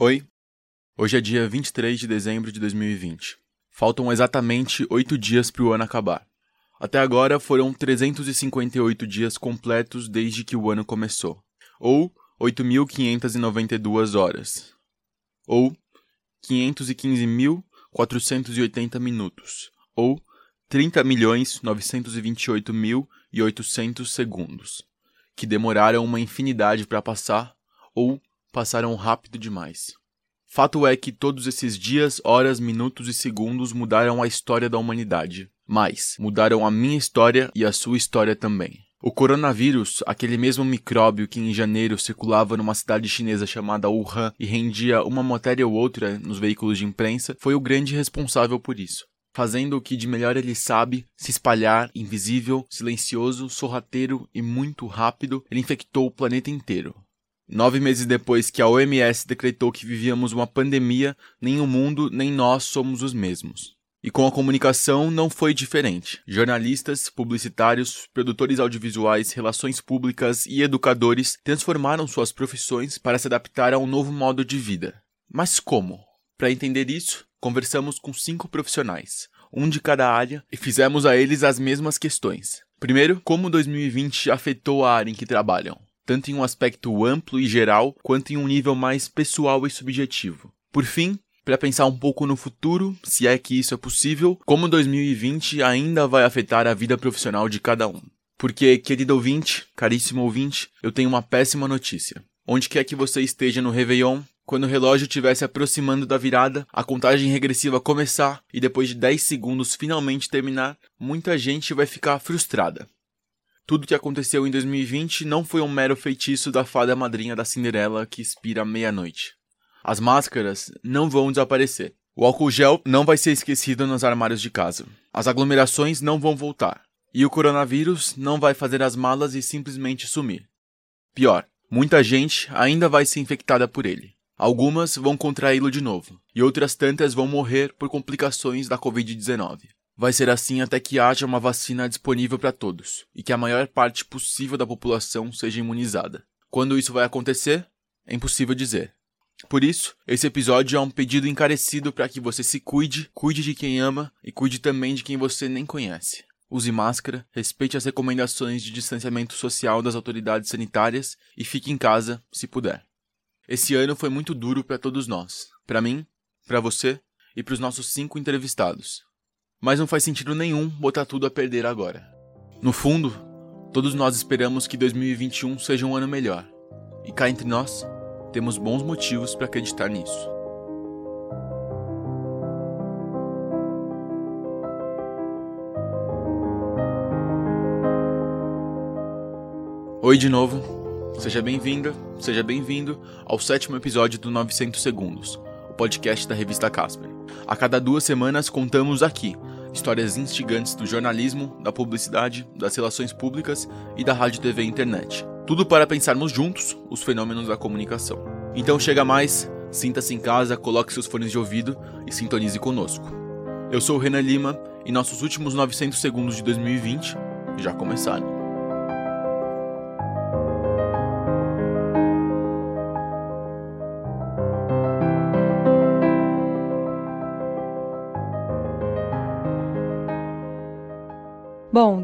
Oi, hoje é dia 23 de dezembro de 2020. Faltam exatamente oito dias para o ano acabar. Até agora foram 358 dias completos desde que o ano começou, ou 8.592 horas, ou 515.480 minutos, ou 30.928.800 segundos, que demoraram uma infinidade para passar ou passaram rápido demais. Fato é que todos esses dias, horas, minutos e segundos mudaram a história da humanidade. Mas mudaram a minha história e a sua história também. O coronavírus, aquele mesmo micróbio que em janeiro circulava numa cidade chinesa chamada Wuhan e rendia uma matéria ou outra nos veículos de imprensa, foi o grande responsável por isso. Fazendo o que de melhor ele sabe, se espalhar, invisível, silencioso, sorrateiro e muito rápido, ele infectou o planeta inteiro. Nove meses depois que a OMS decretou que vivíamos uma pandemia, nem o mundo nem nós somos os mesmos. E com a comunicação não foi diferente. Jornalistas, publicitários, produtores audiovisuais, relações públicas e educadores transformaram suas profissões para se adaptar a um novo modo de vida. Mas como? Para entender isso, conversamos com cinco profissionais, um de cada área, e fizemos a eles as mesmas questões. Primeiro, como 2020 afetou a área em que trabalham tanto em um aspecto amplo e geral, quanto em um nível mais pessoal e subjetivo. Por fim, para pensar um pouco no futuro, se é que isso é possível, como 2020 ainda vai afetar a vida profissional de cada um. Porque, querido ouvinte, caríssimo ouvinte, eu tenho uma péssima notícia. Onde quer que você esteja no Réveillon, quando o relógio estiver se aproximando da virada, a contagem regressiva começar e depois de 10 segundos finalmente terminar, muita gente vai ficar frustrada. Tudo que aconteceu em 2020 não foi um mero feitiço da fada madrinha da Cinderela que expira meia-noite. As máscaras não vão desaparecer. O álcool gel não vai ser esquecido nos armários de casa. As aglomerações não vão voltar. E o coronavírus não vai fazer as malas e simplesmente sumir. Pior, muita gente ainda vai ser infectada por ele. Algumas vão contraí-lo de novo, e outras tantas vão morrer por complicações da Covid-19. Vai ser assim até que haja uma vacina disponível para todos e que a maior parte possível da população seja imunizada. Quando isso vai acontecer, é impossível dizer. Por isso, esse episódio é um pedido encarecido para que você se cuide, cuide de quem ama e cuide também de quem você nem conhece. Use máscara, respeite as recomendações de distanciamento social das autoridades sanitárias e fique em casa se puder. Esse ano foi muito duro para todos nós, para mim, para você e para os nossos cinco entrevistados. Mas não faz sentido nenhum botar tudo a perder agora. No fundo, todos nós esperamos que 2021 seja um ano melhor. E cá entre nós, temos bons motivos para acreditar nisso. Oi de novo, seja bem-vinda, seja bem-vindo ao sétimo episódio do 900 Segundos, o podcast da revista Casper. A cada duas semanas contamos aqui histórias instigantes do jornalismo, da publicidade, das relações públicas e da rádio, TV e internet. Tudo para pensarmos juntos os fenômenos da comunicação. Então chega mais, sinta-se em casa, coloque seus fones de ouvido e sintonize conosco. Eu sou o Renan Lima e nossos últimos 900 segundos de 2020 já começaram.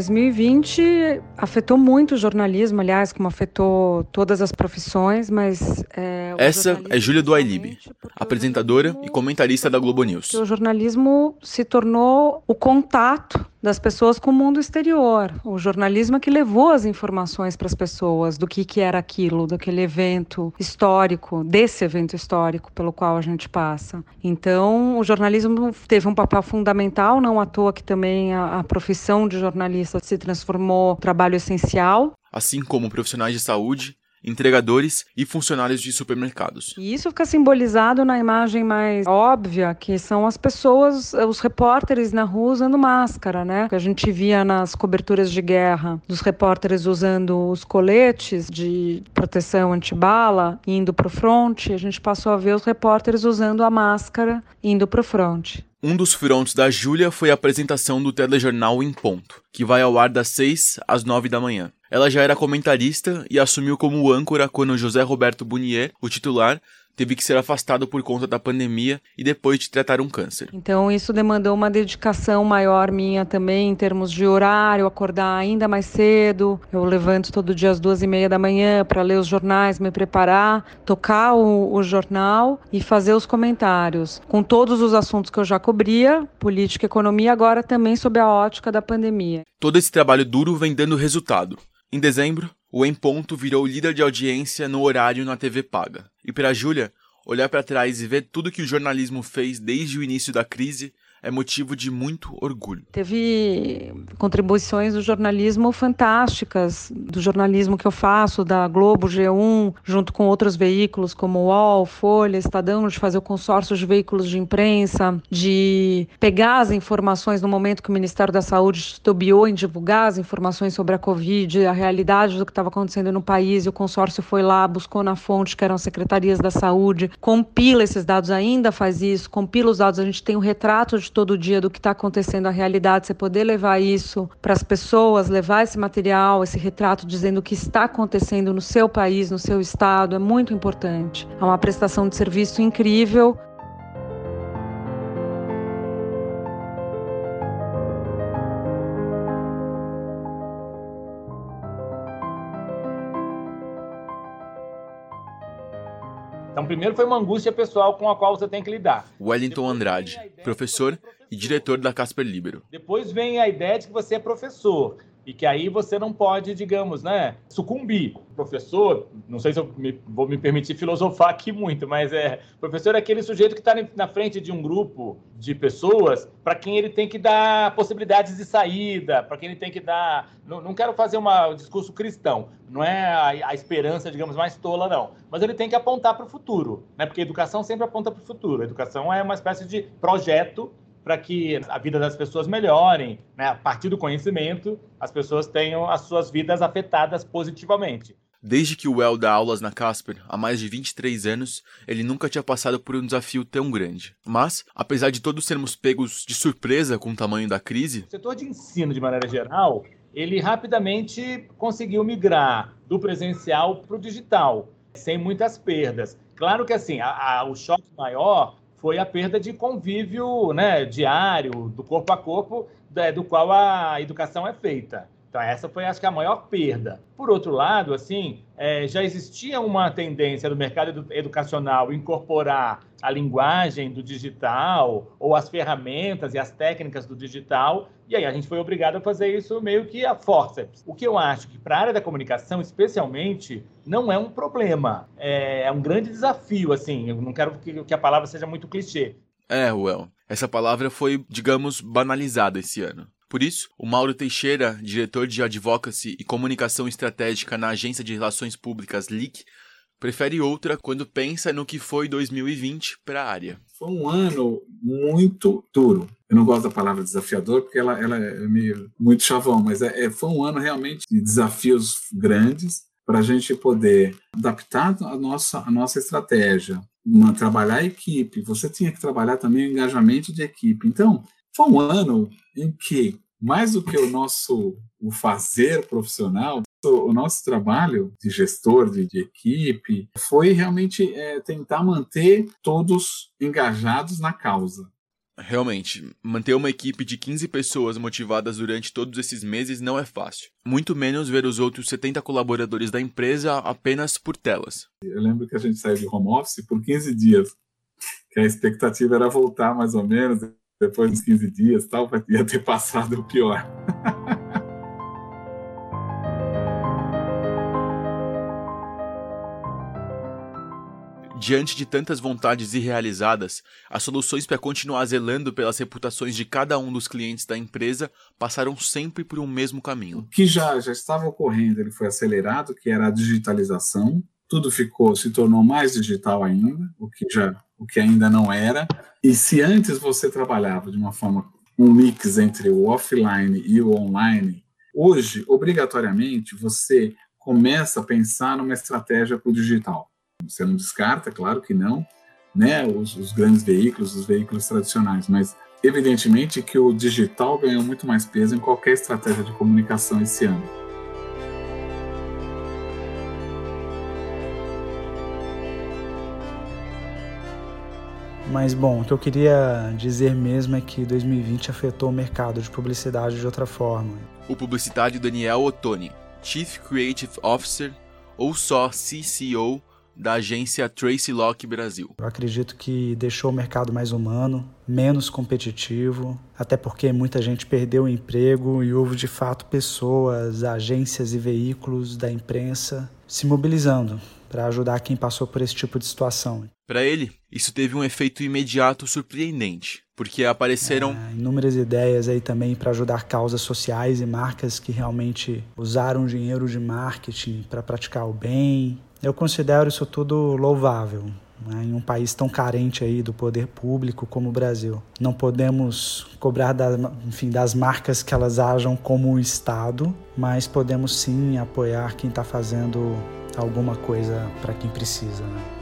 2020 afetou muito o jornalismo, aliás, como afetou todas as profissões, mas. É, Essa é Júlia Duailib, apresentadora e comentarista da Globo News. O jornalismo se tornou o contato das pessoas com o mundo exterior. O jornalismo é que levou as informações para as pessoas do que, que era aquilo, daquele evento histórico, desse evento histórico pelo qual a gente passa. Então, o jornalismo teve um papel fundamental, não à toa que também a, a profissão de jornalista se transformou em trabalho essencial. Assim como profissionais de saúde, entregadores e funcionários de supermercados. E isso fica simbolizado na imagem mais óbvia, que são as pessoas, os repórteres na rua usando máscara, né? Que a gente via nas coberturas de guerra, dos repórteres usando os coletes de proteção antibala, indo para o fronte, a gente passou a ver os repórteres usando a máscara, indo para o fronte. Um dos frontes da Júlia foi a apresentação do telejornal Em Ponto, que vai ao ar das 6 às 9 da manhã. Ela já era comentarista e assumiu como âncora quando José Roberto Bunier, o titular, teve que ser afastado por conta da pandemia e depois de tratar um câncer. Então isso demandou uma dedicação maior minha também em termos de horário, acordar ainda mais cedo. Eu levanto todo dia às duas e meia da manhã para ler os jornais, me preparar, tocar o, o jornal e fazer os comentários com todos os assuntos que eu já cobria, política e economia, agora também sob a ótica da pandemia. Todo esse trabalho duro vem dando resultado. Em dezembro, o Em Ponto virou líder de audiência no horário na TV paga. E para Júlia, olhar para trás e ver tudo que o jornalismo fez desde o início da crise é motivo de muito orgulho. Teve contribuições do jornalismo fantásticas, do jornalismo que eu faço, da Globo, G1, junto com outros veículos como UOL, Folha, Estadão, de fazer o consórcio de veículos de imprensa, de pegar as informações no momento que o Ministério da Saúde estobiou em divulgar as informações sobre a Covid, a realidade do que estava acontecendo no país, e o consórcio foi lá, buscou na fonte, que eram secretarias da saúde, compila esses dados, ainda faz isso, compila os dados, a gente tem um retrato de todo dia do que está acontecendo, a realidade, você poder levar isso para as pessoas, levar esse material, esse retrato dizendo o que está acontecendo no seu país, no seu estado, é muito importante. É uma prestação de serviço incrível. Primeiro foi uma angústia pessoal com a qual você tem que lidar. Wellington Andrade, professor e diretor da Casper Libero. Depois vem a ideia de que você é professor e que aí você não pode, digamos, né, sucumbir. Professor, não sei se eu me, vou me permitir filosofar aqui muito, mas é professor é aquele sujeito que está na frente de um grupo de pessoas para quem ele tem que dar possibilidades de saída, para quem ele tem que dar. Não, não quero fazer uma, um discurso cristão, não é a, a, esperança, digamos, mais tola, não. Mas ele tem que apontar para o futuro, né? Porque a educação sempre aponta para o futuro. A educação é uma espécie de projeto para que a vida das pessoas melhorem, né? a partir do conhecimento, as pessoas tenham as suas vidas afetadas positivamente. Desde que o Well dá aulas na Casper, há mais de 23 anos, ele nunca tinha passado por um desafio tão grande. Mas, apesar de todos sermos pegos de surpresa com o tamanho da crise... O setor de ensino, de maneira geral, ele rapidamente conseguiu migrar do presencial para o digital, sem muitas perdas. Claro que assim, a, a, o choque maior foi a perda de convívio né, diário, do corpo a corpo, do qual a educação é feita. Então, essa foi, acho que, a maior perda. Por outro lado, assim, é, já existia uma tendência do mercado educacional incorporar a linguagem do digital ou as ferramentas e as técnicas do digital, e aí a gente foi obrigado a fazer isso meio que a forceps. O que eu acho que para a área da comunicação, especialmente, não é um problema, é, é um grande desafio, assim, eu não quero que, que a palavra seja muito clichê. É, Well, essa palavra foi, digamos, banalizada esse ano. Por isso, o Mauro Teixeira, diretor de Advocacy e Comunicação Estratégica na Agência de Relações Públicas LIC, prefere outra quando pensa no que foi 2020 para a área. Foi um ano muito duro. Eu não gosto da palavra desafiador porque ela, ela é meio muito chavão, mas é, é foi um ano realmente de desafios grandes para a gente poder adaptar a nossa, a nossa estratégia, uma, trabalhar a equipe. Você tinha que trabalhar também o engajamento de equipe. Então, foi um ano em que, mais do que o nosso o fazer profissional, o nosso trabalho de gestor, de, de equipe, foi realmente é, tentar manter todos engajados na causa. Realmente, manter uma equipe de 15 pessoas motivadas durante todos esses meses não é fácil. Muito menos ver os outros 70 colaboradores da empresa apenas por telas. Eu lembro que a gente saiu de home office por 15 dias, que a expectativa era voltar mais ou menos depois dos 15 dias, tal, ia ter passado o pior. Diante de tantas vontades irrealizadas, as soluções para continuar zelando pelas reputações de cada um dos clientes da empresa passaram sempre por um mesmo caminho. O que já, já estava ocorrendo, ele foi acelerado, que era a digitalização. Tudo ficou, se tornou mais digital ainda, o que já o que ainda não era. E se antes você trabalhava de uma forma, um mix entre o offline e o online, hoje, obrigatoriamente, você começa a pensar numa estratégia para o digital. Você não descarta, claro que não, né, os, os grandes veículos, os veículos tradicionais, mas evidentemente que o digital ganhou muito mais peso em qualquer estratégia de comunicação esse ano. Mas bom, o que eu queria dizer mesmo é que 2020 afetou o mercado de publicidade de outra forma. O publicitário Daniel Ottoni, Chief Creative Officer ou só CCO da agência Tracy Locke Brasil. Eu acredito que deixou o mercado mais humano, menos competitivo, até porque muita gente perdeu o emprego e houve de fato pessoas, agências e veículos da imprensa se mobilizando para ajudar quem passou por esse tipo de situação. Para ele, isso teve um efeito imediato surpreendente, porque apareceram é, inúmeras ideias aí também para ajudar causas sociais e marcas que realmente usaram dinheiro de marketing para praticar o bem. Eu considero isso tudo louvável. Né, em um país tão carente aí do poder público como o Brasil. Não podemos cobrar da, enfim, das marcas que elas ajam como o Estado, mas podemos sim apoiar quem está fazendo alguma coisa para quem precisa. Né?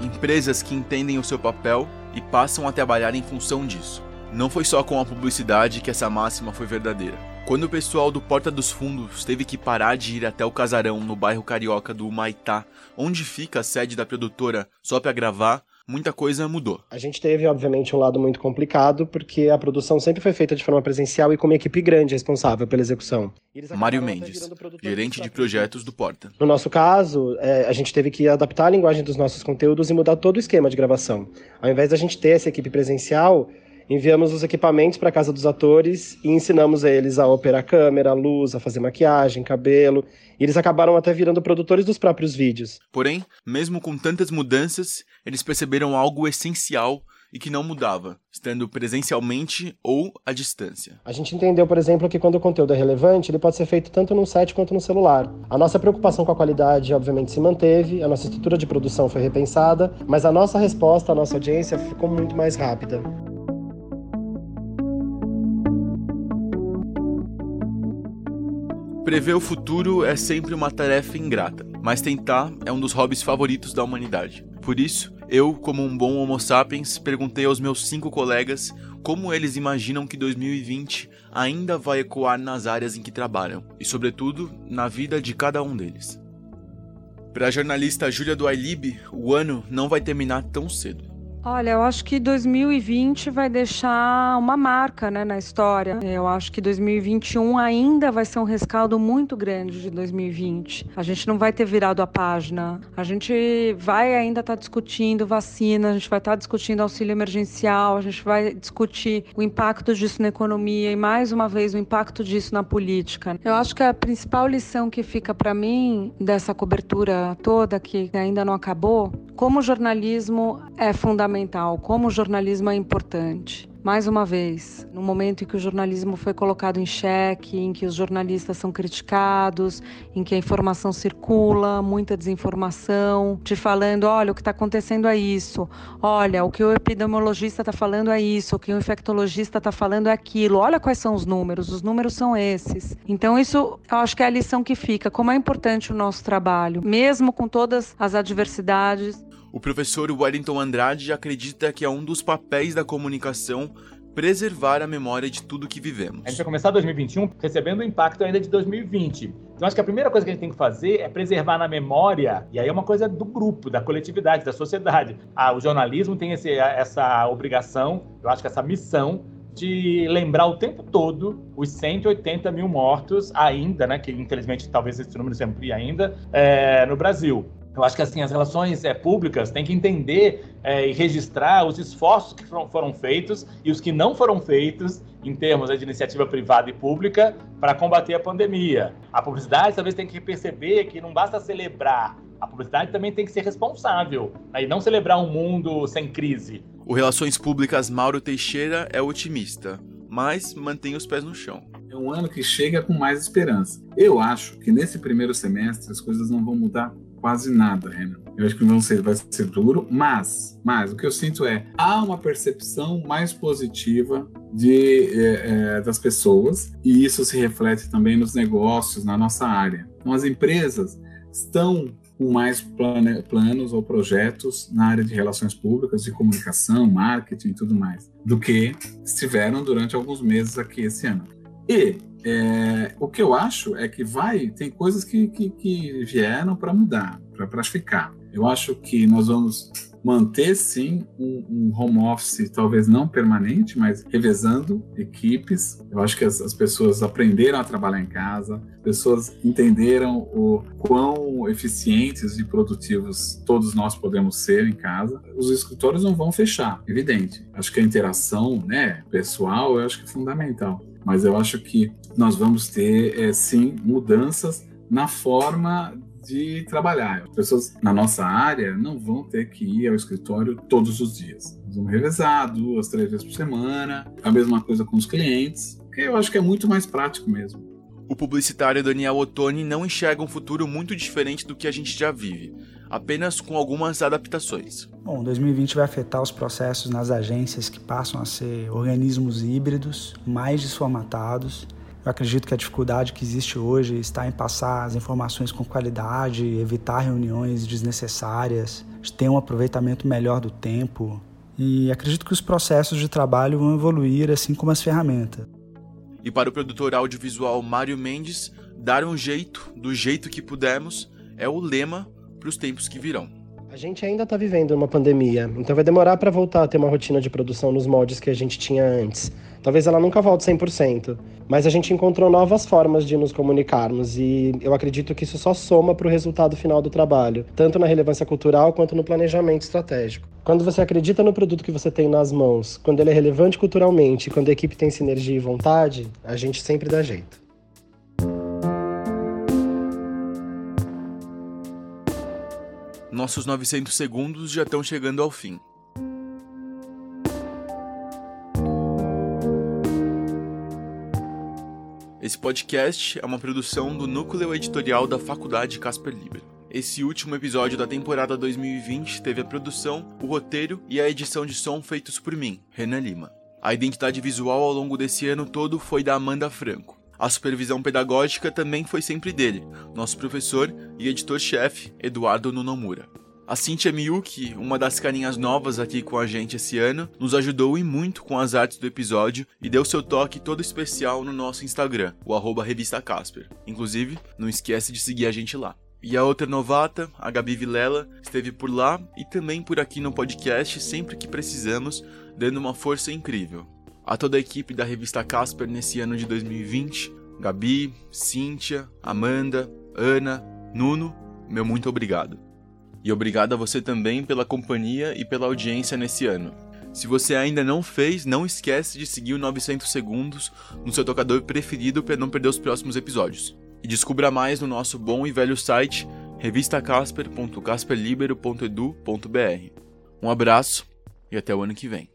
Empresas que entendem o seu papel e passam a trabalhar em função disso. Não foi só com a publicidade que essa máxima foi verdadeira. Quando o pessoal do Porta dos Fundos teve que parar de ir até o casarão no bairro carioca do Humaitá, onde fica a sede da produtora, só para gravar, muita coisa mudou. A gente teve, obviamente, um lado muito complicado, porque a produção sempre foi feita de forma presencial e com uma equipe grande responsável pela execução. Mário Mendes, gerente de projetos do Porta. No nosso caso, é, a gente teve que adaptar a linguagem dos nossos conteúdos e mudar todo o esquema de gravação. Ao invés da gente ter essa equipe presencial, enviamos os equipamentos para casa dos atores e ensinamos eles a operar câmera, luz, a fazer maquiagem, cabelo. E eles acabaram até virando produtores dos próprios vídeos. Porém, mesmo com tantas mudanças, eles perceberam algo essencial e que não mudava, estando presencialmente ou à distância. A gente entendeu, por exemplo, que quando o conteúdo é relevante, ele pode ser feito tanto no site quanto no celular. A nossa preocupação com a qualidade, obviamente, se manteve, a nossa estrutura de produção foi repensada, mas a nossa resposta à nossa audiência ficou muito mais rápida. Prever o futuro é sempre uma tarefa ingrata, mas tentar é um dos hobbies favoritos da humanidade. Por isso, eu, como um bom Homo sapiens, perguntei aos meus cinco colegas como eles imaginam que 2020 ainda vai ecoar nas áreas em que trabalham e, sobretudo, na vida de cada um deles. Para a jornalista Júlia do iLib, o ano não vai terminar tão cedo. Olha, eu acho que 2020 vai deixar uma marca né, na história. Eu acho que 2021 ainda vai ser um rescaldo muito grande de 2020. A gente não vai ter virado a página. A gente vai ainda estar tá discutindo vacina, a gente vai estar tá discutindo auxílio emergencial, a gente vai discutir o impacto disso na economia e, mais uma vez, o impacto disso na política. Eu acho que a principal lição que fica para mim dessa cobertura toda, que ainda não acabou, como o jornalismo é fundamental, como o jornalismo é importante. Mais uma vez, no momento em que o jornalismo foi colocado em xeque, em que os jornalistas são criticados, em que a informação circula, muita desinformação, te falando: olha, o que está acontecendo é isso, olha, o que o epidemiologista está falando é isso, o que o infectologista está falando é aquilo, olha quais são os números, os números são esses. Então, isso eu acho que é a lição que fica: como é importante o nosso trabalho, mesmo com todas as adversidades, o professor Wellington Andrade acredita que é um dos papéis da comunicação preservar a memória de tudo que vivemos. A gente vai começar 2021 recebendo o impacto ainda de 2020. Então, acho que a primeira coisa que a gente tem que fazer é preservar na memória, e aí é uma coisa do grupo, da coletividade, da sociedade. Ah, o jornalismo tem esse, essa obrigação, eu acho que essa missão de lembrar o tempo todo os 180 mil mortos ainda, né, que infelizmente talvez esse número se amplie ainda, é, no Brasil. Eu acho que assim as relações é, públicas têm que entender é, e registrar os esforços que foram, foram, feitos e os que não foram feitos em termos de iniciativa privada e pública para combater a pandemia. A publicidade talvez tenha que perceber que não basta celebrar, a publicidade também tem que ser responsável né, e não celebrar um mundo sem crise. O Relações Públicas Mauro Teixeira é otimista, mas mantém os pés no chão. É um ano que chega com mais esperança. Eu acho que nesse primeiro semestre as coisas não vão mudar quase nada, Renan. Eu acho que não ser, vai ser duro, mas, mas o que eu sinto é há uma percepção mais positiva de, é, é, das pessoas e isso se reflete também nos negócios, na nossa área. Então, as empresas estão com mais plane, planos ou projetos na área de relações públicas, de comunicação, marketing e tudo mais, do que estiveram durante alguns meses aqui esse ano. E é, o que eu acho é que vai, tem coisas que, que, que vieram para mudar, para ficar. Eu acho que nós vamos manter sim um, um, home office, talvez não permanente, mas revezando equipes. Eu acho que as, as, pessoas aprenderam a trabalhar em casa, as pessoas entenderam o quão eficientes e produtivos todos nós podemos ser em casa. Os escritórios não vão fechar, evidente. Acho que a interação, né, pessoal, eu acho que é fundamental. Mas eu acho que nós vamos ter, é, sim, mudanças na forma de trabalhar. As pessoas na nossa área não vão ter que ir ao escritório todos os dias. Nós vamos revezar duas, três vezes por semana. A mesma coisa com os clientes. Eu acho que é muito mais prático mesmo. O publicitário Daniel Ottoni não enxerga um futuro muito diferente do que a gente já vive, apenas com algumas adaptações. Bom, 2020 vai afetar os processos nas agências que passam a ser organismos híbridos, mais desformatados eu acredito que a dificuldade que existe hoje está em passar as informações com qualidade, evitar reuniões desnecessárias, ter um aproveitamento melhor do tempo. E acredito que os processos de trabalho vão evoluir assim como as ferramentas. E para o produtor audiovisual Mário Mendes, dar um jeito, do jeito que pudermos, é o lema para os tempos que virão. A gente ainda está vivendo uma pandemia, então vai demorar para voltar a ter uma rotina de produção nos moldes que a gente tinha antes. Talvez ela nunca volte 100%, mas a gente encontrou novas formas de nos comunicarmos e eu acredito que isso só soma para o resultado final do trabalho, tanto na relevância cultural quanto no planejamento estratégico. Quando você acredita no produto que você tem nas mãos, quando ele é relevante culturalmente, quando a equipe tem sinergia e vontade, a gente sempre dá jeito. Nossos 900 segundos já estão chegando ao fim. Esse podcast é uma produção do núcleo editorial da Faculdade Casper Libero. Esse último episódio da temporada 2020 teve a produção, o roteiro e a edição de som feitos por mim, Renan Lima. A identidade visual ao longo desse ano todo foi da Amanda Franco. A supervisão pedagógica também foi sempre dele, nosso professor e editor-chefe, Eduardo Nunomura. A Cintia Miyuki, uma das carinhas novas aqui com a gente esse ano, nos ajudou e muito com as artes do episódio e deu seu toque todo especial no nosso Instagram, o arroba Revista Casper. Inclusive, não esquece de seguir a gente lá. E a outra novata, a Gabi Vilela, esteve por lá e também por aqui no podcast sempre que precisamos, dando uma força incrível. A toda a equipe da revista Casper nesse ano de 2020, Gabi, Cíntia, Amanda, Ana, Nuno, meu muito obrigado. E obrigado a você também pela companhia e pela audiência nesse ano. Se você ainda não fez, não esquece de seguir o 900 Segundos no seu tocador preferido para não perder os próximos episódios. E descubra mais no nosso bom e velho site revistacasper.casperlibero.edu.br. Um abraço e até o ano que vem.